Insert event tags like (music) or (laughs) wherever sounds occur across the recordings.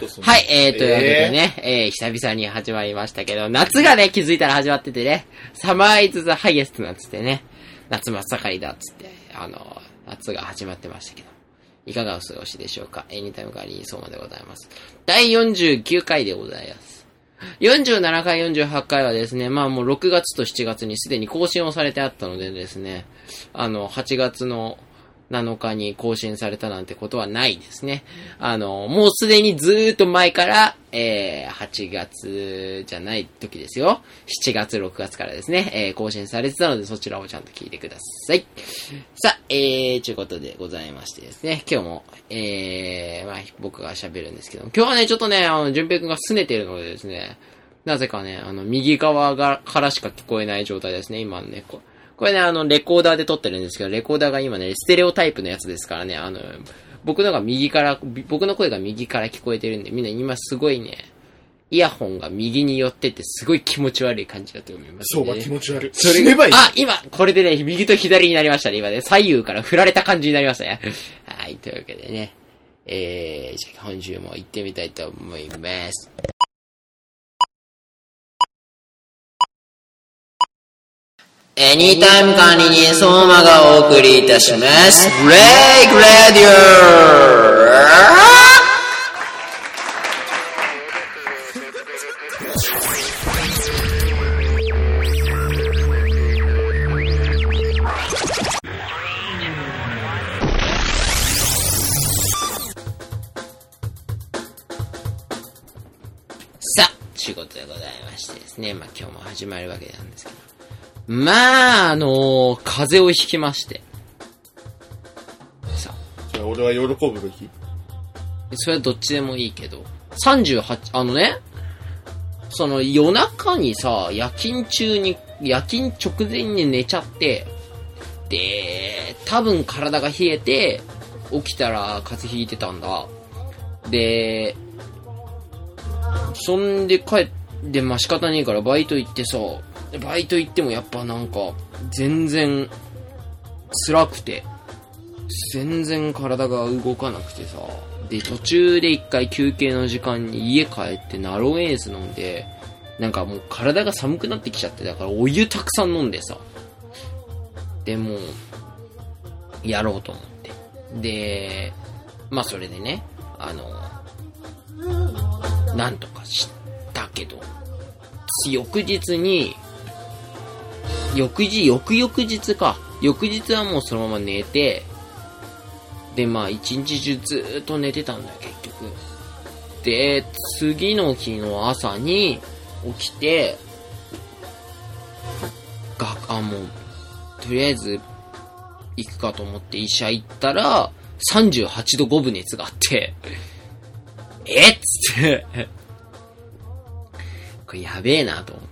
とするはい、えー、というわけでね、えー、久々に始まりましたけど、夏がね、気づいたら始まっててね、サマーイズザハイエストなんつってね、夏真っ盛りだっつって、あの、夏が始まってましたけど、いかがお過ごしでしょうか？エニタイムガリー相馬でございます。第49回でございます。47回、48回はですね、まあもう6月と7月にすでに更新をされてあったのでですね、あの、8月の7日に更新されたなんてことはないですね。あの、もうすでにずーっと前から、えー、8月じゃない時ですよ。7月、6月からですね、えー、更新されてたのでそちらをちゃんと聞いてください。さあ、えー、ということでございましてですね、今日も、えー、まあ、僕が喋るんですけども、今日はね、ちょっとね、あの、淳平くんが拗ねてるのでですね、なぜかね、あの、右側が、からしか聞こえない状態ですね、今のね。ここれね、あの、レコーダーで撮ってるんですけど、レコーダーが今ね、ステレオタイプのやつですからね、あの、僕のが右から、僕の声が右から聞こえてるんで、みんな今すごいね、イヤホンが右に寄ってて、すごい気持ち悪い感じだと思います、そう気持ち悪い。そればいい。あ、今、これでね、右と左になりましたね。今ね、左右から振られた感じになりましたね。はい、というわけでね。えー、じゃあ今週も行ってみたいと思います。エニタイム管理人相馬がお送りいたします。ブレイクラディオさあ、ということでございましてですね。まあ今日も始まるわけなんですけど。まあ、あのー風邪をひきまして。さあ、じゃあ俺は喜ぶべき。それはどっちでもいいけど、38、あのね、その夜中にさ、夜勤中に、夜勤直前に寝ちゃって、で、多分体が冷えて、起きたら風邪ひいてたんだ。で、そんで帰って、まあ仕方ねえからバイト行ってさ、でバイト行ってもやっぱなんか、全然、辛くて、全然体が動かなくてさ、で、途中で一回休憩の時間に家帰ってナロエース飲んで、なんかもう体が寒くなってきちゃって、だからお湯たくさん飲んでさ、でも、やろうと思って。で、まあそれでね、あの、なんとかしたけど、翌日に、翌日、翌々日か。翌日はもうそのまま寝て、で、まあ一日中ずっと寝てたんだよ、結局。で、次の日の朝に起きて、が、あ、もう、とりあえず行くかと思って医者行ったら、38度5分熱があって、えっつって、これやべえなと思って。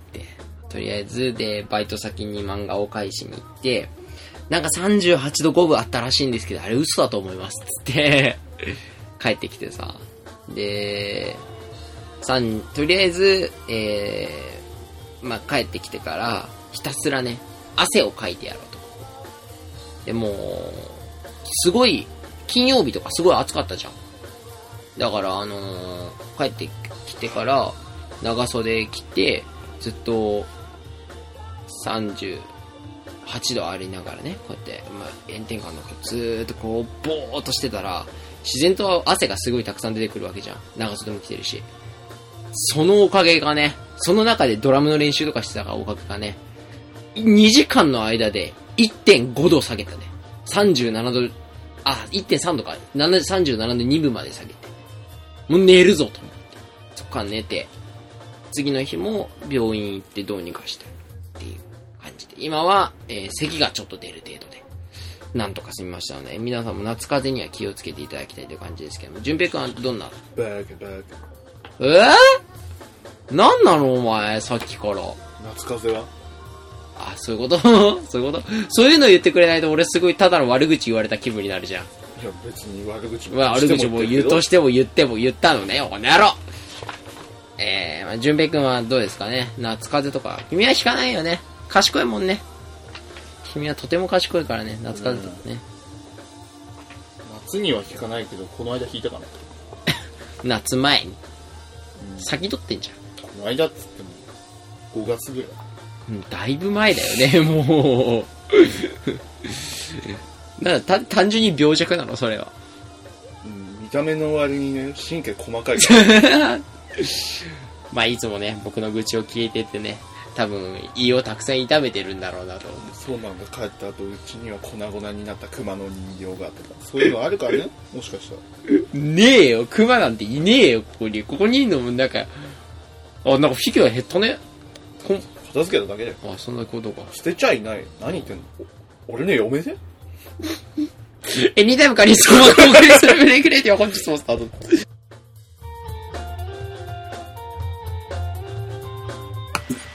とりあえず、で、バイト先に漫画を返しに行って、なんか38度5分あったらしいんですけど、あれ嘘だと思います。つって、(laughs) 帰ってきてさ。で、さん、とりあえず、えー、まあ、帰ってきてから、ひたすらね、汗をかいてやろうと。でも、すごい、金曜日とかすごい暑かったじゃん。だから、あのー帰ってきてから、長袖着て、ずっと、38度ありながらね、こうやって、まあ、炎天下の中ずーっとこう、ぼーっとしてたら、自然と汗がすごいたくさん出てくるわけじゃん。長袖も着てるし。そのおかげがね、その中でドラムの練習とかしてたからおかげがね、2時間の間で1.5度下げたね。37度、あ、1.3度か。37度2分まで下げて。もう寝るぞと思って。そっから寝て、次の日も病院行ってどうにかしてっていう感じで。今は、えー咳がちょっと出る程度で。なんとか済みましたので、皆さんも夏風邪には気をつけていただきたいという感じですけども、淳平くんはどんなバーカバーカ。えー、なんなの？お前、さっきから。夏風は？あ、そういうこと？(laughs) そういうこと？そういうの言ってくれないと俺すごいただの悪口言われた気分になるじゃん。いや、別に悪口まあ、悪口も言うとしても言っても言ったのね、この野郎えー、まあ、淳平くんはどうですかね？夏風邪とか。君は引かないよね。賢いもんね。君はとても賢いからね、夏風邪とかね。夏には効かないけど、この間引いたかな。(laughs) 夏前に。先取ってんじゃん。この間っつっても、5月ぐらい。うんだいぶ前だよね、(laughs) もう。(laughs) だからた単純に病弱なの、それは。うん、見た目の割にね、神経細かいから。まあ、いつもね、僕の愚痴を聞いてってね、多分、胃をたくさん痛めてるんだろうなと思う。そうなんだ、帰った後、うちには粉々になった熊の人形があってた。そういうのあるからね、もしかしたら。ねえよ、熊なんていねえよ、ここに。ここにいるのも、なんか、あ、なんかフィギュア減ったね。こん片付けただけで。あ、そんなことか。捨てちゃいない。何言ってんの？お俺ね、嫁 (laughs) でエニタイムカリスコマがお送りするブレイクレディオ本日もスタート。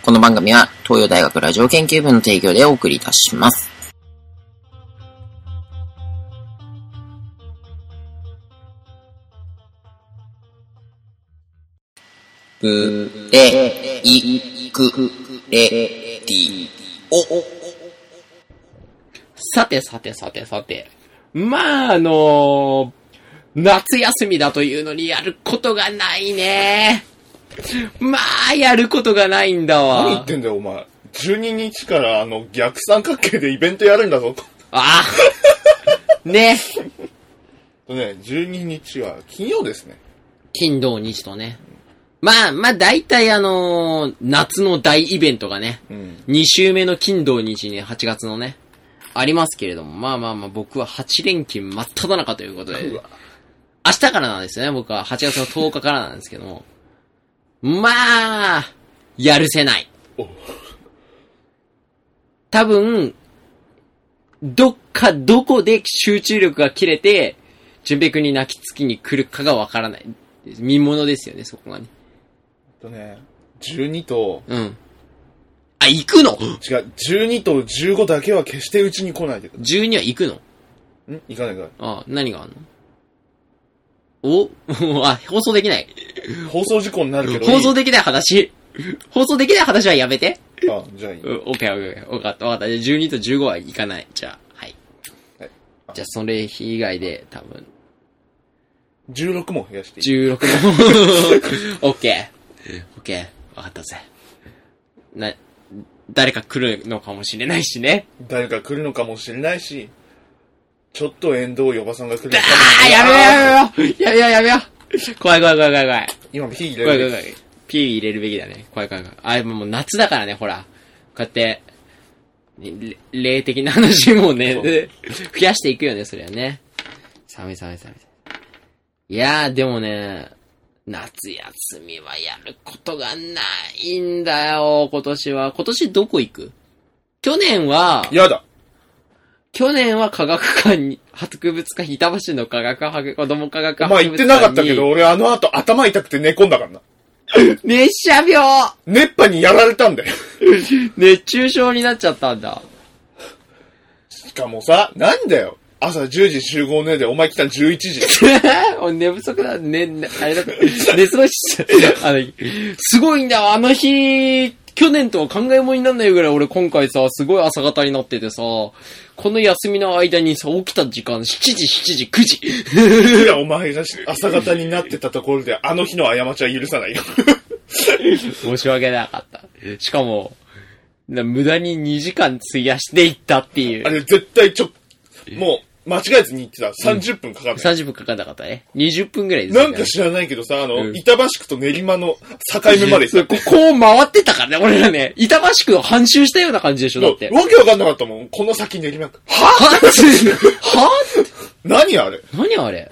この番組は東洋大学ラジオ研究部の提供でお送りいたします。ブレイクレディオ。さてさてさてさて。まあ、あのー夏休みだというのにやることがないね。(laughs) まあ、やることがないんだわ何言っ。てんだよ、お前。12日から、あの、逆三角形でイベントやるんだぞ。ああ。ね。とね、12日は金曜ですね。金土日とね。まあ、まあ、大体あのー夏の大イベントがね、うん。2週目の金土日に8月のね、ありますけれども、まあまあまあ僕は8連休真っ只中ということで、うわ明日からなんですよね、僕は8月の10日からなんですけども、まあ、やるせない。お多分、どっかどこで集中力が切れて、純平君に泣きつきに来るかがわからない。見物ですよね、そこがね。とね、12と、うん。あ、行くの？違う、12と15だけは決してうちに来ないでくだ ?12 は行くの？ん？行かないかあ、何があんの？お (laughs) あ、放送できない。ら。放送事故になるけどいい。放送できない話。放送できない話はやめて。あ、じゃあいい。うん、オッケーオッケー。わかったわかった。じゃあ12と15は行かない。じゃあ、はい。はいじゃあ、それ以外で、多分、16も増やしていい。16の、(laughs) オッケー。オッケー。わかったぜ。な、誰か来るのかもしれないしね。誰か来るのかもしれないし、ちょっと遠藤呼ばさんが来るあー (laughs) やめようやめようやめようやめよう怖い怖い怖い怖い怖い。今、火入怖い怖い怖れるべき。い。ピー入れるべきだね。怖い怖い怖い。あ、もう夏だからね、ほら。こうやって、れ霊的な話もね、増やしていくよね、それはね。寒い寒い寒い。いやー、でもね、夏休みはやることがないんだよ、今年は。今年どこ行く？去年は、やだ去年は科学館に、博物館、板橋の科学博、子供科学お博物館に。前言ってなかったけど、俺あの後頭痛くて寝込んだからな。(laughs) 熱射病熱波にやられたんだよ。(laughs) 熱中症になっちゃったんだ。しかもさ、なんだよ。朝10時集合ねで、お前来たの11時。(laughs) お寝不足だ、ね、ねあれだ、寝過ごしちゃう。あの、すごいんだよ、あの日、去年とは考えものになんないぐらい俺今回さ、すごい朝方になっててさ、この休みの間にさ、起きた時間7時、7時、9時。いや、お前がし朝方になってたところで、あの日の過ちは許さないよ。申し訳なかった。しかも、な無駄に2時間費やしていったっていうあ。れ絶対ちょ、もう、間違えずに言ってた。30分かかんない。30分かかんなかったね。20分ぐらいですなんか知らないけどさ、あの、うん板橋区と練馬の境目までそ (laughs) う行っここう回ってたからね、俺らね。板橋区を半周したような感じでしょ、た。だって。わけわかんなかったもん。この先練馬区。は？は？は？何あれ？何あれ？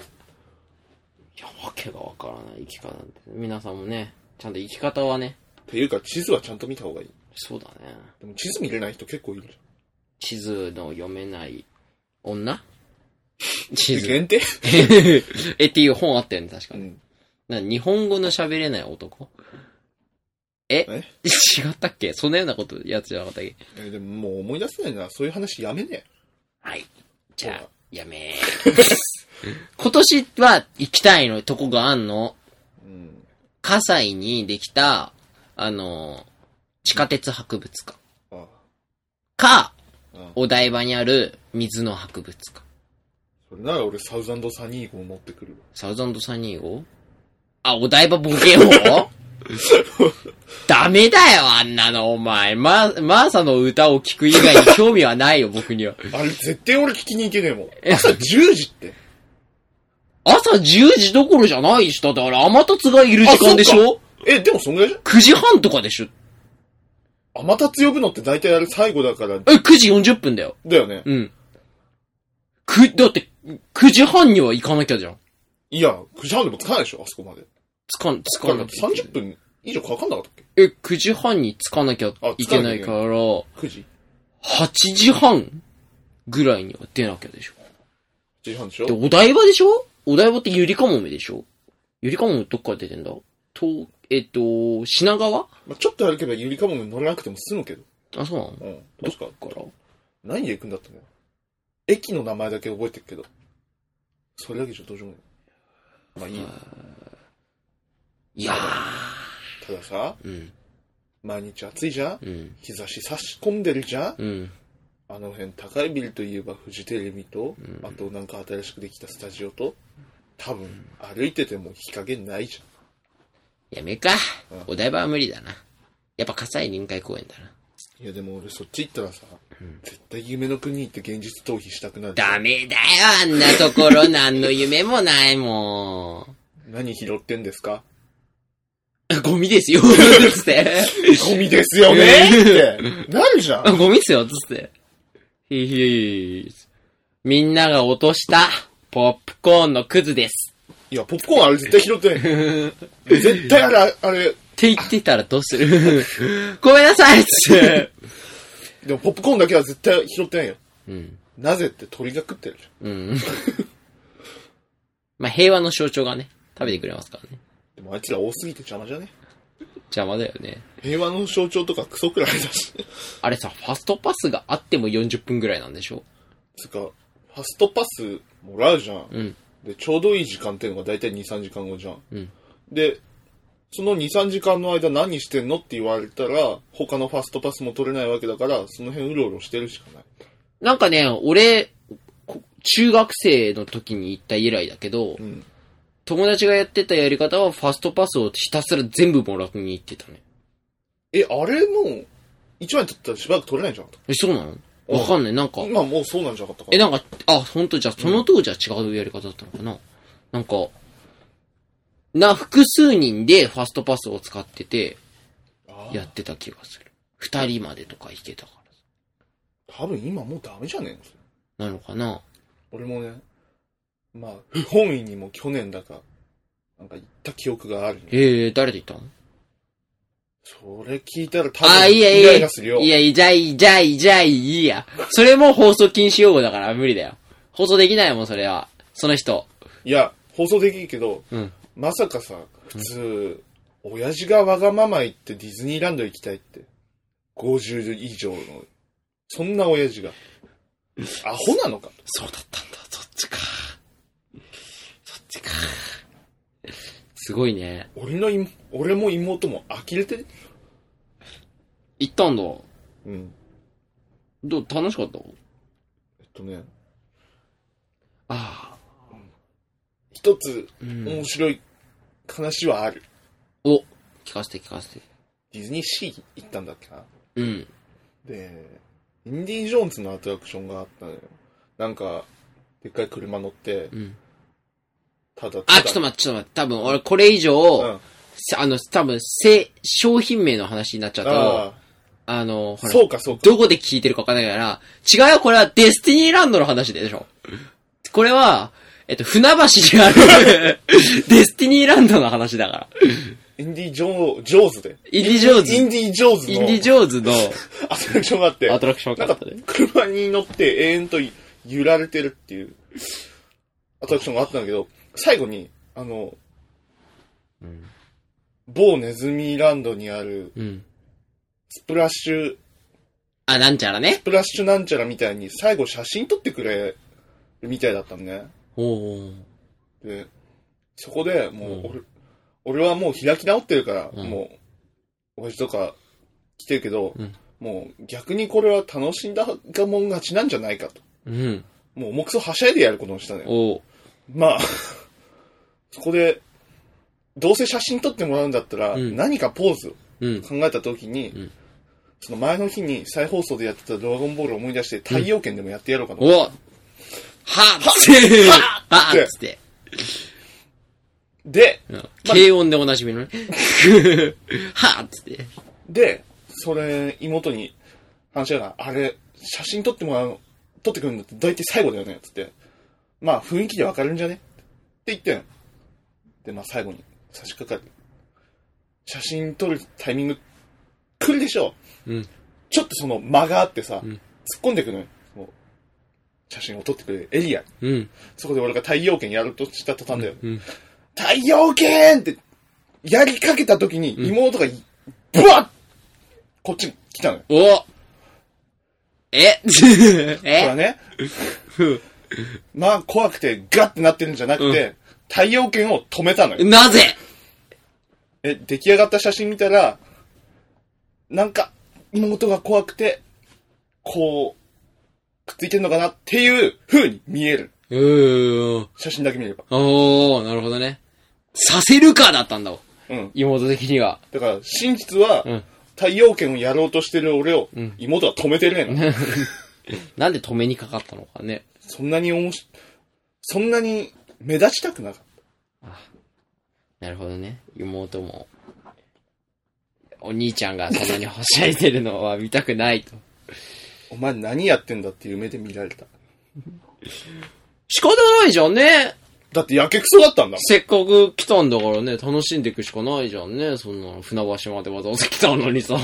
いや、わけがわからない生き方なんて。皆さんもね、ちゃんと生き方はね。っていうか、地図はちゃんと見た方がいい。そうだね。でも地図見れない人結構いる地図の読めない女？地じゃん。図。限定？(laughs) え、っていう本あったよね、確かに。うん。な日本語の喋れない男？え？え？違ったっけ？そんなようなこと、やつじゃなかったっけ？えでももう思い出せないな。そういう話やめねはい。じゃあ、やめー。(laughs) 今年は行きたいのとこがあんの？え。うん。葛西にできた、あの、地下鉄博物館。あか、あ。お台場にある水の博物館。それなら俺サウザンドサニー号持ってくるわ。サウザンドサニー号？あ、お台場ボケをダメだよ、あんなの、お前。ま、マーサの歌を聴く以外に興味はないよ、僕には。あれ絶対俺聞きに行けねえもん。や朝10時って。朝10時どころじゃないし、だってあれ、天達がいる時間でしょ？え、でもそんぐらいじゃん ?9 時半とかでしょ？天達呼ぶのって大体あれ最後だから、え、9時40分だよ。だよね。うん。く、だって、9時半には行かなきゃじゃん。いや、9時半でも着かないでしょ、あそこまで。つかん、つかなきゃいけない。30分以上かかんなかったっけ？え、9時半に着かなきゃいけないから、?9 時8時半ぐらいには出なきゃでしょ。?1 時半でしで、ょお台場でしょ？お台場ってゆりかもめでしょ？ゆりかもめどっから出てんだ？と、えっと、品川？まあ、ちょっと歩けばゆりかもめ乗らなくても済むけど。あ、そうなの？うん。どっ確か。から？何で行くんだったの駅の名前だけ覚えてるけど。それだけじゃどうしようもない。まあいいよ。いやたださ、ー。うん、毎日暑いじゃん？うん、日差し差し込んでるじゃん？うん。あの辺高いビルといえばフジテレビと、あとなんか新しくできたスタジオと、多分歩いてても日陰ないじやめかうん。お台場は無理だな。やっぱ葛西臨海公園だな。ゃん。いやでも俺そっち行ったらさ、絶対夢の国行って現実逃避したくなる。ダメだよ、あんなところ。何の夢もないも何拾ってんですか？ん。ゴミですよ、つって。(laughs) ゴミですよね？って、なるじゃあん。ゴミっすよ、つって。ひひみんなが落とした、ポップコーンのクズです。いや、ポップコーンあれ絶対拾ってない。(laughs) 絶対あれ、あれ、って言ってたらどうする？(laughs) ごめんなさいつって。でもポップコーンだけは絶対拾ってないよ。うん。なぜって鳥が食ってるじうん。(laughs) まあ、平和の象徴がね、食べてくれますからね。ゃん。でもあいつら多すぎて邪魔じゃね？邪魔だよね。平和の象徴とかクソくらいだし。あれさ、ファストパスがあっても40分ぐらいなんでしょ？つうか、ファストパスもらうじゃん。うん。で、ちょうどいい時間っていうのが大体2、3時間後じゃん。うん。で、その2、3時間の間何してんのって言われたら、他のファストパスも取れないわけだから、その辺うろうろしてるしかない。なんかね、俺、こ中学生の時に行った以来だけど、うん。友達がやってたやり方はファストパスをひたすら全部もらいに行ってたね。え、あれも、1枚取ったらしばらく取れないんじゃん。え、そうなの？わかんない。なんか、今もうそうなんじゃなかったかえ、なんか、あ、本当じゃあ、その当時は違うやり方だったのかな、なんか、な、複数人でファストパスを使ってて、やってた気がする。二人までとか行けたか多分今もうダメじゃねえ。なのかな俺もね、まあ、不本意にも去年だか、なんか行った記憶があるね。ええー、誰で行ったの？それ聞いたら多あ、分いいやいいや。いや、いいじゃあいい、じゃあいい、じゃあいい、いいや。それも放送禁止用語だから無理だよ。放送できないもん、それは。その人。いや、放送できるけど、うん。まさかさ、普通、親父がわがまま言ってディズニーランド行きたいって。50以上の。そんな親父が。アホなのか？そうだったんだ、そっちか。そっちか。すごいね。俺の妹、俺も妹も呆れてる？行ったんだ。うん。どう、楽しかった？えっとね、ああ。一つうん。面白い話はある。お、聞かせて聞かせて。ディズニーシー行ったんだっけな？うん。で、インディ・ジョーンズのアトラクションがあったのよ。なんか、でっかい車乗って、うん。ただただ。あ、ちょっと待って、ちょっと待って。多分、俺これ以上、うん。せあの、多分、せ、商品名の話になっちゃうと、ああの、あ、ほら、そうかそうか。どこで聞いてるかわかんないから、違うよ、これはデスティニーランドの話でしょ。これは、えっと、船橋にある、(laughs) デスティニーランドの話だから。インディ・ジョー、ジョーズで。インディジョーズインディ・ジョーズのインディ・ジョーズのアトラクションがあって、アトラクションがあったね。車に乗って永遠と揺られてるっていうアトラクションがあったんだけど、最後に、あの、うん。某ネズミランドにあるうん。スプラッシュ、あ、なんちゃらねス。プラッシュなんちゃらみたいに最後写真撮ってくれるみたいだったのね。で、そこでもううん俺、俺はもう開き直ってるから、うんもう、親父とか来てるけど、うんもう逆にこれは楽しんだがもん勝ちなんじゃないかと。うん。もう重くそはしゃいでやることにしたのよ。おー。まあ、(laughs) そこで、どうせ写真撮ってもらうんだったら、うん何かポーズをうん。考えた時に、んその前の日に再放送でやってたドラゴンボールを思い出して、太陽圏でもやってやろうかな。おはっつって、はっつって。で、うん軽音でおなじみのね。(laughs) はっつって。で、それ、妹に話しながら、あれ、写真撮ってもらうの、撮ってくるんだって大体最後だよね、つって。まあ、雰囲気でわかるんじゃね？って言ってん。で、まあ、最後に差し掛かる。写真撮るタイミング、来るでしょうん。ちょっとその間があってさ、ん突っ込んでくのよ。写真を撮ってくれるエリアに。うん。そこで俺が太陽圏やるとした途端だよ。うん。太陽圏って、やりかけた時に妹が、ブワッこっちに来たのよ。お (laughs) え？これね、まあ怖くてガッてなってるんじゃなくて、太陽圏を止めたのよ。なぜ？え、出来上がった写真見たら、なんか、妹が怖くて、こう、くっついてんのかなっていう風に見える。うーん。写真だけ見れば。おー、なるほどね。させるかだったんだわ。うん。妹的には。だから、真実は、うん太陽圏をやろうとしてる俺を、ん妹は止めてるねん。(laughs) なんで止めにかかったのかね。そんなにおもし、そんなに目立ちたくなかっなるほどね。妹も、お兄ちゃんがそんなにはしゃいでるのは見たくないと。た。お前何やってんだっていう目で見られた。仕方ないじゃんね。だってやけくそだったんだもん。せっかく来たんだからね、楽しんでいくしかないじゃんね。そんな、船橋までわざわざ来たのにさ。(laughs)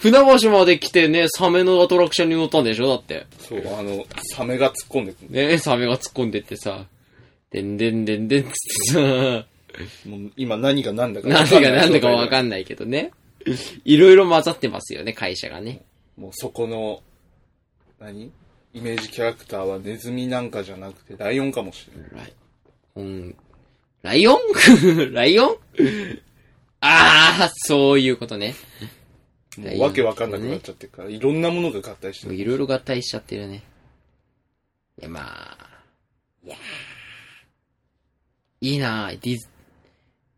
船橋まで来てね、サメのアトラクションに乗ったんでしょだって。そう、あの、サメが突っ込んでくる。ね、サメが突っ込んでってさ、でんでんでんでんつってさ、もう今何が何だかなんでかなんだかわんかんないけどね。いろいろ混ざってますよね、会社がね。もうそこの、何？イメージキャラクターはネズミなんかじゃなくてライオンかもしれない。ライうん、ライオン？(laughs) ライオン？ああ、そういうことね。もうわけわかんなくなっちゃってるから、いろんなものが合体してる。いろいろ合体しちゃってるね。いや、まあ、いやーいいなディズ、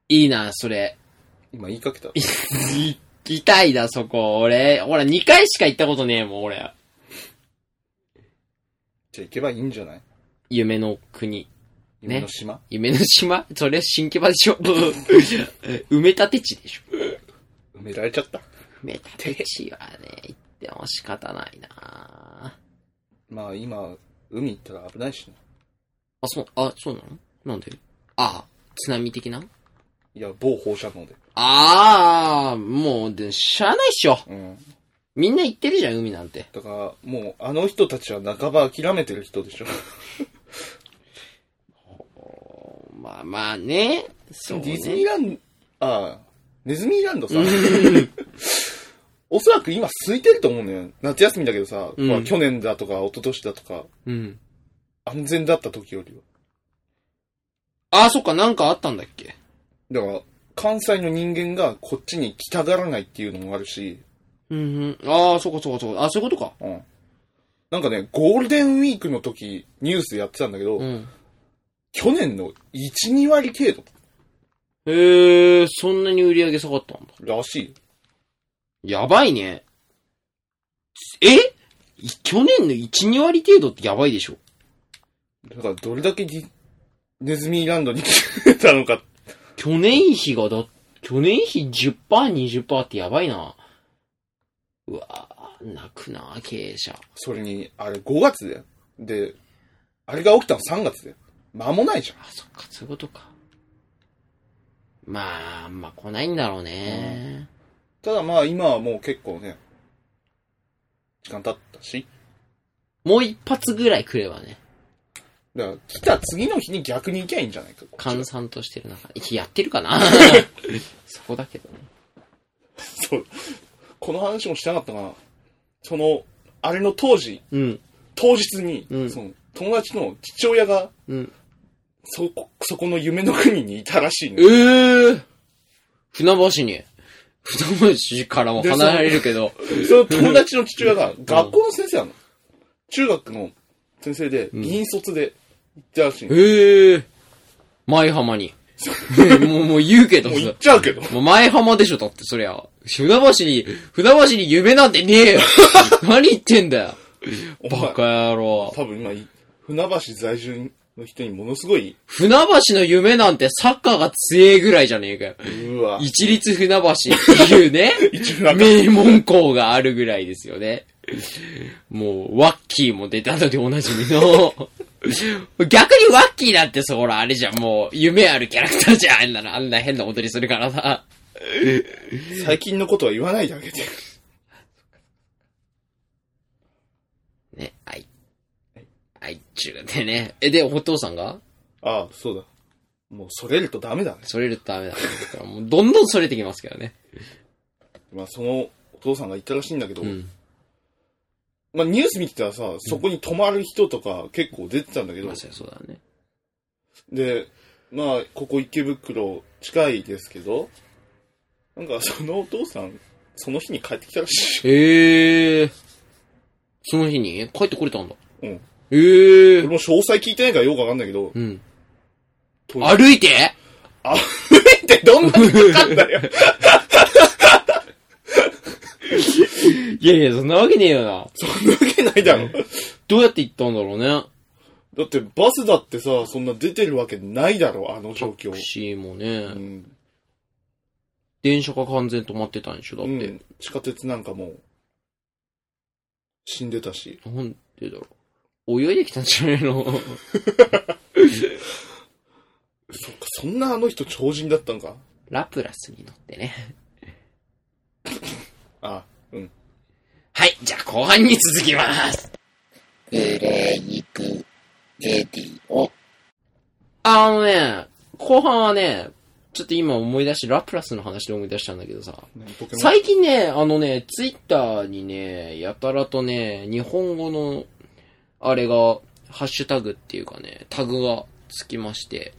いいなそれ。今言いかけた。行 (laughs) きたいな、そこ。俺、ほら、2回しか行ったことねえもん、俺。じゃあ行けばいいんじゃない？夢の国。夢の島、夢の島？それ、新木場でしょ (laughs) 埋め立て地でしょ埋められちゃった？埋め立て地はね、行っても仕方ないなまあ今、海行ったら危ないしね。あ、そう、あ、そうなの？なんで？あ津波的な？いや、某放射能で。ああ、もう、で、しゃあないっしょ。うん。みんな行ってるじゃん、海なんて。だから、もう、あの人たちは半ば諦めてる人でしょ。まあまあね。そうね。ディズニーランド、ああ、ネズミーランドさ、おそらく今空いてると思うのよ。夏休みだけどさ、うんほら去年だとか一昨年だとか、うん。安全だった時よりは。ああ、そっか、なんかあったんだっけ？だから、関西の人間がこっちに来たがらないっていうのもあるし、うんうん。ああ、そっかそっかそっか。あそういうことか。うん。なんかね、ゴールデンウィークの時、ニュースでやってたんだけど、うん。去年の1、2割程度へえ、そんなに売り上げ下がったんだ。らしいよ。やばいね。え？い去年の1、2割程度ってやばいでしょ。だから、どれだけネズミーランドに来てたのか。去年比がだ、去年比10%、20%ってやばいな。うわぁ、泣くな経営者。それに、あれ5月だよ。で、あれが起きたの3月だよ。間もないじゃん。あ、そっか、そういうことか。まあ、ま来ないんだろうね。ただまあ今はもう結構ね、時間経ったし。もう一発ぐらい来ればね、だから来た次の日に逆に行きゃいいんじゃないか。閑散としてる中、やってるかな？(laughs) そこだけどね。そう。この話もしてなかったかな。その、あれの当時、うん、当日に、うんその友達の父親が、うん。そこ、そこの夢の国にいたらしいのええー、船橋に。船橋からも離れるけど。その友達の父親が学校の先生なの。中学の先生で、ん銀卒で行ったらしいの。ええー、舞浜に。(laughs) もう、もう言うけどさもう言っ。ちゃうけど。もう前浜でしょ、だって、そりゃ。船橋に、船橋に夢なんてねえよ。(laughs) 何言ってんだよ。お前バカ野郎。多分今、船橋在住の人にものすごい、船橋の夢なんてサッカーが強えぐらいじゃねえかよ。うわ、一律船橋っていうね、(laughs) 一船橋名門校があるぐらいですよね。もう、ワッキーも出たのでおなじみの。逆にワッキーだってそらあれじゃん、もう、夢あるキャラクターじゃん。あんなの、あんな変な踊りするからな。最近のことは言わないであげて。ね、あい。あいちゅうでね。え、で、お父さんが？ああ、そうだ。もう、それるとダメだね。それるとダメだ、ね。だからもう、どんどんそれてきますけどね。まあ、その、お父さんが言ったらしいんだけど、うん。まあ、ニュース見てたらさ、そこに泊まる人とか結構出てたんだけど、まあ、そうだね。で、まあ、ここ池袋近いですけど、なんかそのお父さん、その日に帰ってきたらしい。ええー。その日に？帰ってこれたんだ。うん。ええー。俺も詳細聞いてないからよくわかんないけど、うん。と歩いて？歩いてどんなにかかんだよ。(laughs) いやいや、そんなわけねえよな。そんなわけないだろ。どうやって行ったんだろうね。だってバスだってさ、そんな出てるわけないだろ、あの状況タク。シーもね、うん。電車が完全止まってたんでしょだって。うん。地下鉄なんかもう、死んでたし。なんでだろう。泳いできたんじゃないの？そっか、そんなあの人超人だったんか。ラプラスに乗ってね。あ、うん。はい、じゃあ後半に続きます。ブレイクレディオ。あのね、後半はね、ちょっと今思い出して、ラプラスの話で思い出したんだけどさ。最近ね、あのね、ツイッターにね、やたらとね、日本語の、あれが、ハッシュタグっていうかね、タグがつきまして、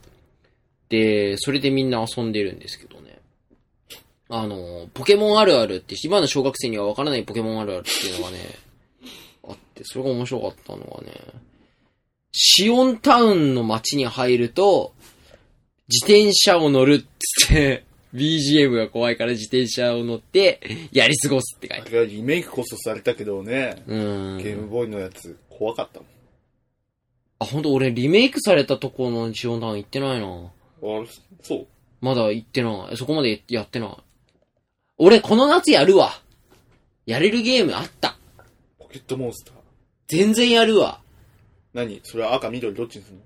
で、それでみんな遊んでるんですけどね。あの、ポケモンあるあるって、今の小学生にはわからないポケモンあるあるっていうのがね、あって、それが面白かったのがね、シオンタウンの街に入ると、自転車を乗るっつって、BGM が怖いから自転車を乗って、やり過ごすって書いてあれはリメイクこそされたけどね。うん。ゲームボーイのやつ怖かったもあ、ほんと俺リメイクされたとこのシオンタウン行ってないな。ん。あれ、そう。まだ行ってない。そこまでやってない。俺この夏やるわ。やれるゲームあった。ポケットモンスター。全然やるわ。何？それは赤、緑、どっちにする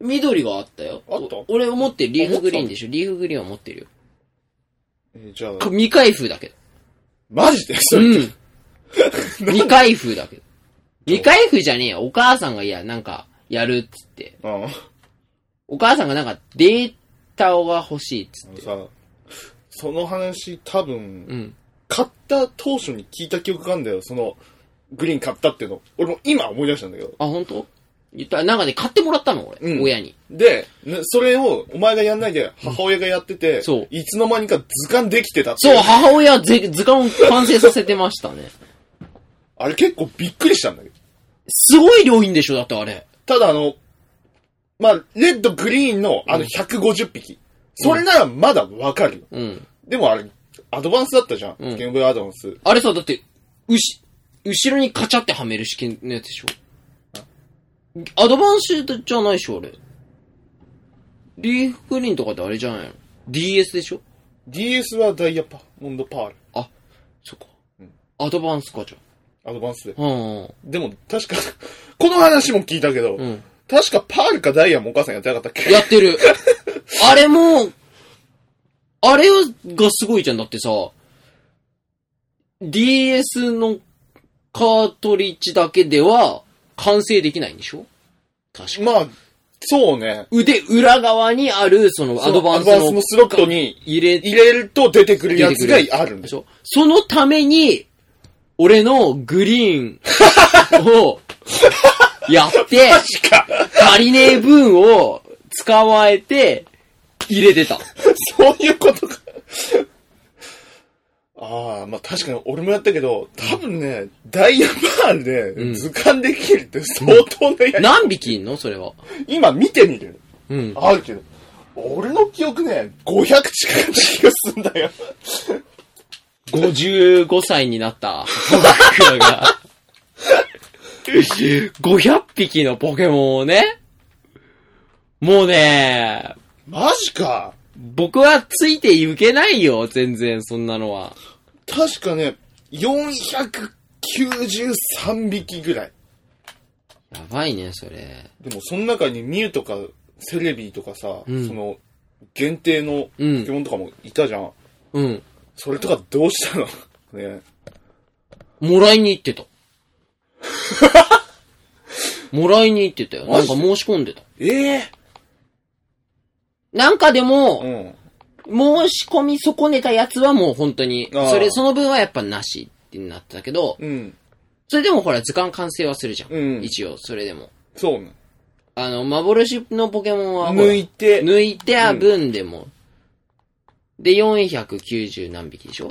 の？緑があったよ。あった？お俺持ってる。リーフグリーンでしょリーフグリーンは持ってるよ。えーじゃあ、か未開封だけど。マジで？それ、うん。(laughs) 未開封だけど。未開封じゃねえよ。お母さんがいや、なんか、やるっつって。あお母さんがなんか、データが欲しいっつって。あさ、その話多分、うん。買った当初に聞いた記憶があるんだよ。その、グリーン買ったっていうの。俺も今思い出したんだけど。あ、本当？言ったなんかね、買ってもらったの、俺。うん親に。で、ねそれをお前がやんないで母親がやってて、そういつの間にか図鑑できてたっていそう、母親ぜ、図鑑を完成させてましたね。あれ結構びっくりしたんだけど。すごい量いいんでしょだってあれ。ただあの、まあ、レッド、グリーンのあの150匹。それならまだわかるよ。うん。でもあれ、アドバンスだったじゃん。うんゲームボーイアドバンス。あれさ、だって、うし、後ろにカチャってはめる試験のやつでしょ？アドバンスじゃないでしょあれ。リーフグリーンとかってあれじゃないの ?DS でしょ？DS はダイヤパモンドパール。そっかうん。アドバンスかじアドバンスで。うん。でも、確か、(laughs) この話も聞いたけど、うん。確かパールかダイヤもお母さんやってなかったっけ？やってる。(laughs) あれも、あれがすごいじゃん。だってさ、DS のカートリッジだけでは完成できないんでしょ？確か。まあ、そうね。腕、裏側にある、そのアドバンスのアドバンスのスロットに入れ入れると出てくるやつがあるんでしょ。そのために、俺のグリーン (laughs) をやって、足りねえ分を捕まえて入れてた。(laughs) そういうことか。ああ、まあ確かに俺もやったけど、多分ね、ダイヤパーで図鑑できるって相当なやつ、何匹いんの？それは。今見てみる。うん。あるけど。俺の記憶ね、500近かった気がすんだよ。55歳になったパバックラが。500匹のポケモンをね。もうね、マジか。僕はついていけないよ、全然、そんなのは。確かね、493匹ぐらい。やばいね、それ。でも、その中にミュウとかセレビーとかさ、うんその、限定のうんポケモンとかもいたじゃん。うん。それとかどうしたの？(laughs) ねもらいに行ってた。(laughs) もらいに行ってたよ。なんか申し込んでた。ええなんかでも、うん。申し込み損ねたやつはもう本当に、それ、その分はやっぱなしってなってたけど、うん。それでもほら図鑑完成はするじゃん。うん一応、それでも。そうね。あの、幻のポケモンは抜いて、抜いてあ分でも、で、490何匹でしょ？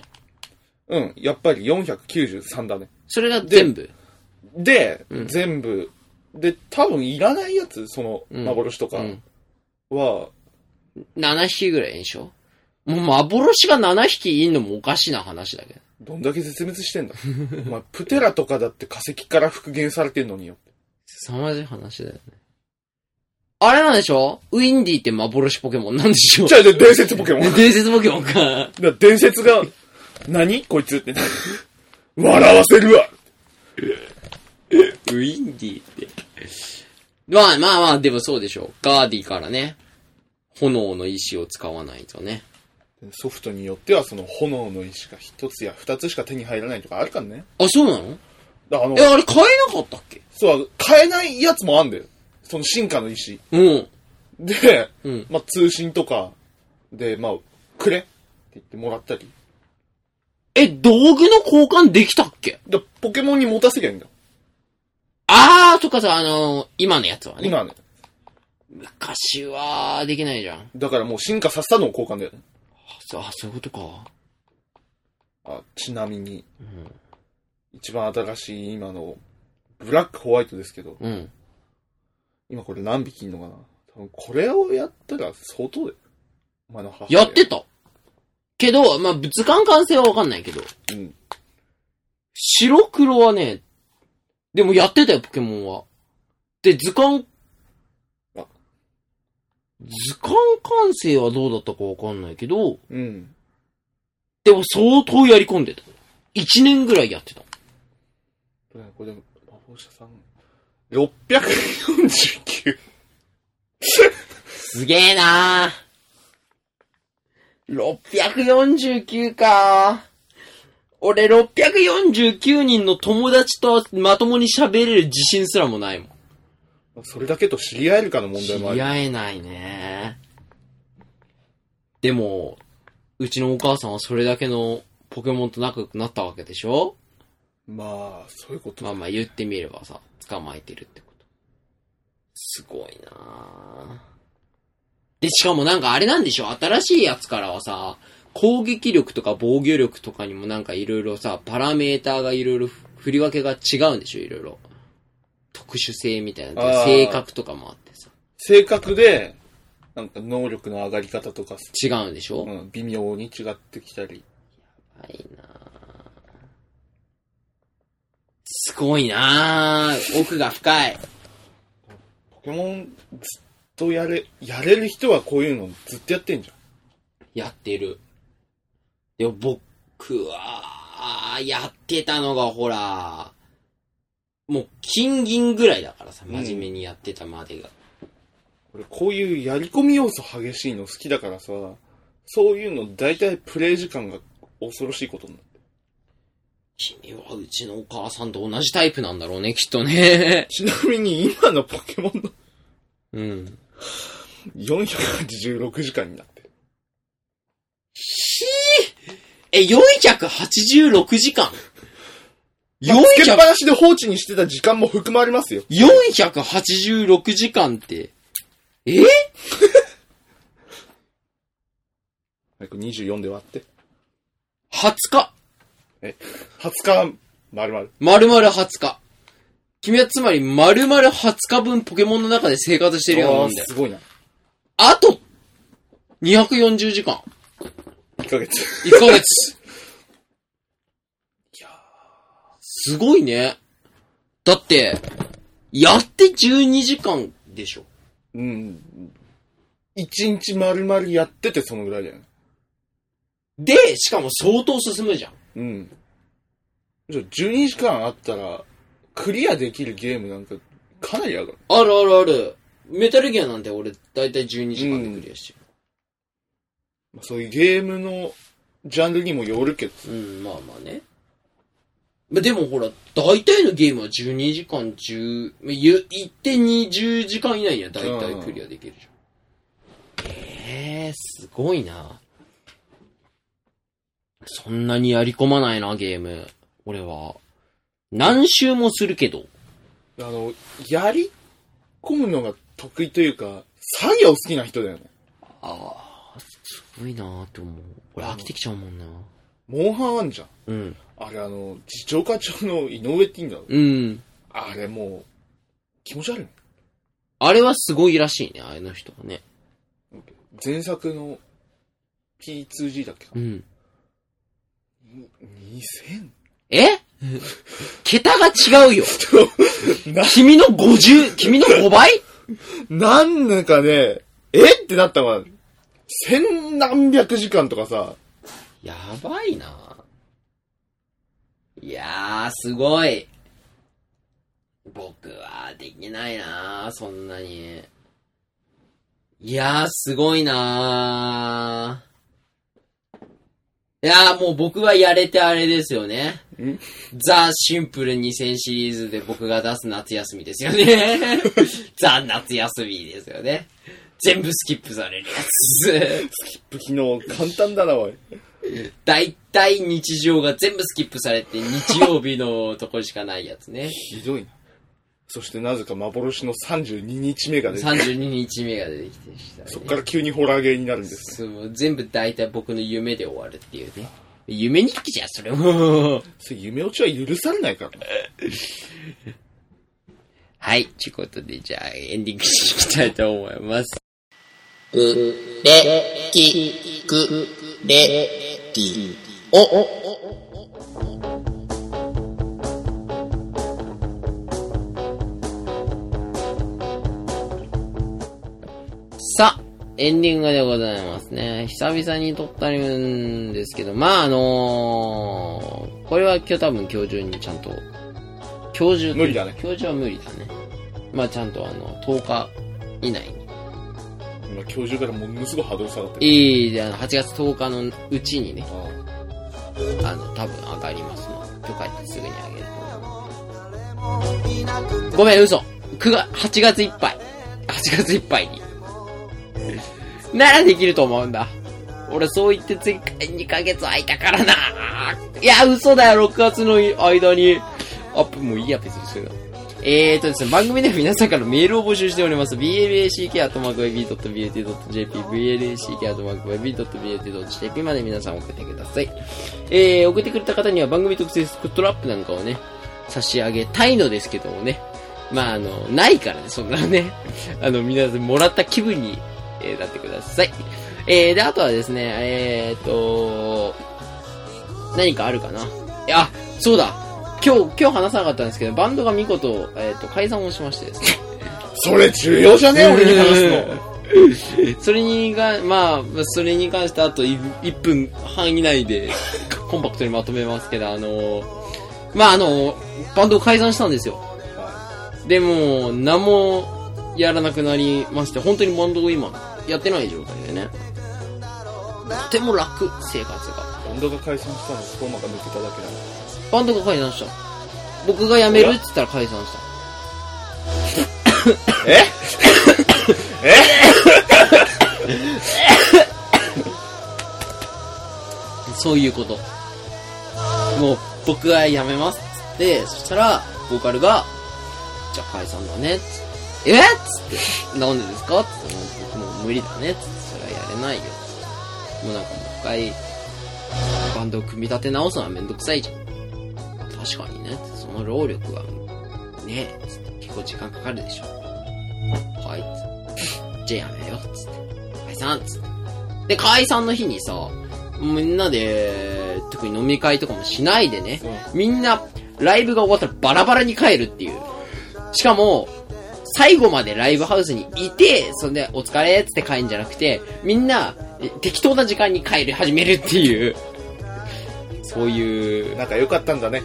うん。やっぱり493だね。それが全部？で、うん全部、で、多分いらないやつ、その、うん幻とかうん。は、7匹ぐらいでしょ？もう幻が7匹いんのもおかしな話だけど。どんだけ絶滅してんだ。(laughs) お前、プテラとかだって化石から復元されてんのによ。凄まじい話だよね。あれなんでしょ？ウィンディって幻ポケモンなんでしょ？じゃあ、で伝説ポケモン。(laughs) 伝説ポケモンか。ら伝説が、何？こいつって。笑わせるわウィンディって。まあまあまあ、でもそうでしょう。ガーディからね、炎の石を使わないとね。ソフトによっては、その炎の石が一つや二つしか手に入らないとかあるからね。あ、そうなの？だからあのえ、、あれ買えなかったっけ？そう、買えないやつもあんだよ。その進化の石。うん。で、うん。まあ、通信とかで、まあ、くれって言ってもらったり。え、道具の交換できたっけ？で、ポケモンに持たせりゃいいんだよ。あー、とかさ、あのー今のやつはね。今はね。昔は、できないじゃん。だからもう進化させたのを交換だよね。あ、そそういうことか。あちなみに、うん。一番新しい今の、ブラックホワイトですけど、うん。今これ何匹いんのかな多分これをやったら相当だよ。お前の母やってた。けど、まあ、図鑑完成はわかんないけど、うん。白黒はね、でもやってたよ、ポケモンは。で、図鑑あ、図鑑完成はどうだったかわかんないけど、うん。でも相当やり込んでた。一年ぐらいやってた。これ、魔法者さん、649。すげえなー。649かー。俺649人の友達とまともに喋れる自信すらもないもん。それだけと知り合えるかの問題知りもある。合えないね。でも、うちのお母さんはそれだけのポケモンと仲良くなったわけでしょ？まあ、そういうことまあまあ言ってみればさ、捕まえてるってこと。すごいなぁで、しかもなんかあれなんでしょ？新しいやつからはさ、攻撃力とか防御力とかにもなんかいろいろさ、パラメーターがいろいろ振り分けが違うんでしょ？いろいろ。特殊性みたいな。あー性格とかもあってさ。性格で、なんか能力の上がり方とか、違うんでしょ、うん、微妙に違ってきたり。はいなぁすごいなぁ奥が深い。ポケモンずっとやれ、やれる人はこういうのずっとやってんじゃん。やってる。でも僕は、やってたのがほら、もう金銀ぐらいだからさ、うん真面目にやってたまでが。俺こういうやり込み要素激しいの好きだからさ、そういうの大体プレイ時間が恐ろしいことになる。君はうちのお母さんと同じタイプなんだろうね、きっとね。ちなみに今のポケモンのうん。486時間になってる。え、486時間？まあつけっ ?400 ぱなしで放置にしてた時間も含まれますよ。486時間って、え？(laughs) 早く24で割って。?20 日。20日、丸々。丸々20日。君はつまり丸々20日分ポケモンの中で生活してるようなもんだよ。すごいな。あと、240時間。1ヶ月。1ヶ月。(laughs) すごいね。だって、やって12時間でしょ。うん。1日丸々やっててそのぐらいだよね。で、しかも相当進むじゃん。うん。じゃあ12時間あったら、クリアできるゲームなんか、かなりある。あるあるある。メタルギアなんて俺、だいたい12時間でクリアしてまあそういうゲームのジャンルにもよるけど、る。うん、まあまあね。まあでもほら、大体のゲームは12時間10、まあゆ一点20時間以内には大体クリアできるじゃん。ええー、すごいな。そんなにやり込まないな、ゲーム。俺は。何周もするけど。あの、やり込むのが得意というか、作業好きな人だよね。ああ、すごいなーって思う。俺飽きてきちゃうもんな。モンハンあんじゃん。うん。あれあの、次長課長の井上って言うんだろ。うん。あれもう、気持ち悪い。あれはすごいらしいね、あの人はね。前作の P2G だっけかう。ん。2000? え？(laughs) 桁が違うよ。な、君の50、君の5倍？なんなんかね、え？ってなったのは、千何百時間とかさ、やばいな。いやー、すごい。僕はできないなそんなに。いやー、すごいないやー、もう僕はやれてあれですよね。んザ・シンプル2000シリーズで僕が出す夏休みですよね。(laughs) ザ・夏休みですよね。全部スキップされるやつ。昨日簡単だな、おい。大体日常が全部スキップされて日曜日のとこしかないやつね。ひどいな。そしてなぜか幻の32日目が出て、32日目が出てきてした、ね。そっから急にホラーゲーになるんですね。そう全部大体僕の夢で終わるっていうね。夢日記じゃん、それも。それ夢落ちは許されないから。(laughs) はい。ということで、じゃあエンディングしていきたいと思います。う、れ、き、く、れ、き、お。さあ、エンディングでございますね。久々に撮ったんですけど、まああのー、これは今日多分今日中にちゃんと、今日中と無理だね今日中は無理だね。まあちゃんとあの、10日以内に。今、今日中からものすごい波動下がってる。いい、であの、8月10日のうちにね、ああの、多分上がりますので。今日帰ってすぐに上げると。ごめん、嘘。9月、8月いっぱい。8月いっぱいに。(laughs) ならできると思うんだ。俺そう言って前回2ヶ月空いたからな。いや、嘘だよ、6月の間に。アップもういいや、別にそういうの。えーとですね、番組では皆さんからメールを募集しております。black.web.beauty.jp、black.web.beauty.jp まで皆さん送ってください。えー、送ってくれた方には番組特製スクトラップなんかをね、差し上げたいのですけどもね。まあ、あの、ないからね、そんなね。(laughs) あの、皆さんもらった気分に、えー、なってください。えー、で、あとはですね、えーと、何かあるかな？いや、そうだ。今日、今日話さなかったんですけど、バンドが見事、えっ、と、解散をしましてですね。それ重要じゃね？え俺に話すの。(laughs) それにが、まあ、それに関してあと1分半以内で (laughs) コンパクトにまとめますけど、あの、まあ、あの、バンドを解散したんですよ。でも、何もやらなくなりまして、本当にバンドを今やってない状態でね。とても楽、生活が。バンドが解散したのストーマが抜けただけだバンドが解散した。僕が辞めるって言ったら解散した。え？そういうこと。もう、僕が辞めますっつって、そしたら、ボーカルが、じゃあ解散だね。っつって、え？っつって、なんでですか？っつって、もう僕もう無理だね。っつって、それはやれないよ。っつって。もうなんかもう一回、バンドを組み立て直すのはめんどくさいじゃん。確かにね、その労力は、ねえ、つって結構時間かかるでしょ。はい、つって。じゃあやめよう、つって。解散っつって。で、解散の日にさ、みんなで、特に飲み会とかもしないでね、みんな、ライブが終わったらバラバラに帰るっていう。しかも、最後までライブハウスにいて、そんで、お疲れっつって帰るんじゃなくて、みんな、え適当な時間に帰り始めるっていう、そういう、なんか良かったんだね。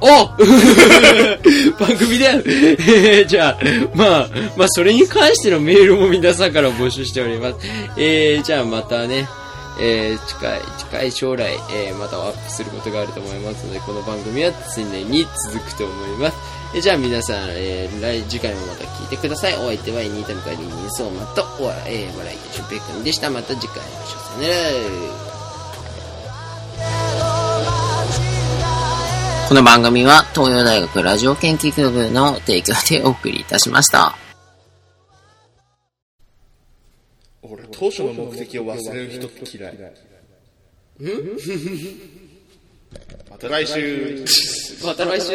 お (laughs) 番組だよ。え (laughs) ーじゃあ、まあ、まあ、それに関してのメールも皆さんから募集しております。えー、じゃあまたね、えー、近い、近い将来、えー、またアップすることがあると思いますので、この番組は常に続くと思います。えーじゃあ皆さん、えー、来、次回もまた聞いてください。お相手は、イニータムカリーニーソーマと、お、えー、笑いでしゅんぺいくんでした。また次回会いましょう。さよなら。この番組は東洋大学ラジオ研究部の提供でお送りいたしました。俺、当初の目的を忘れる人って嫌い。また来週。また来週。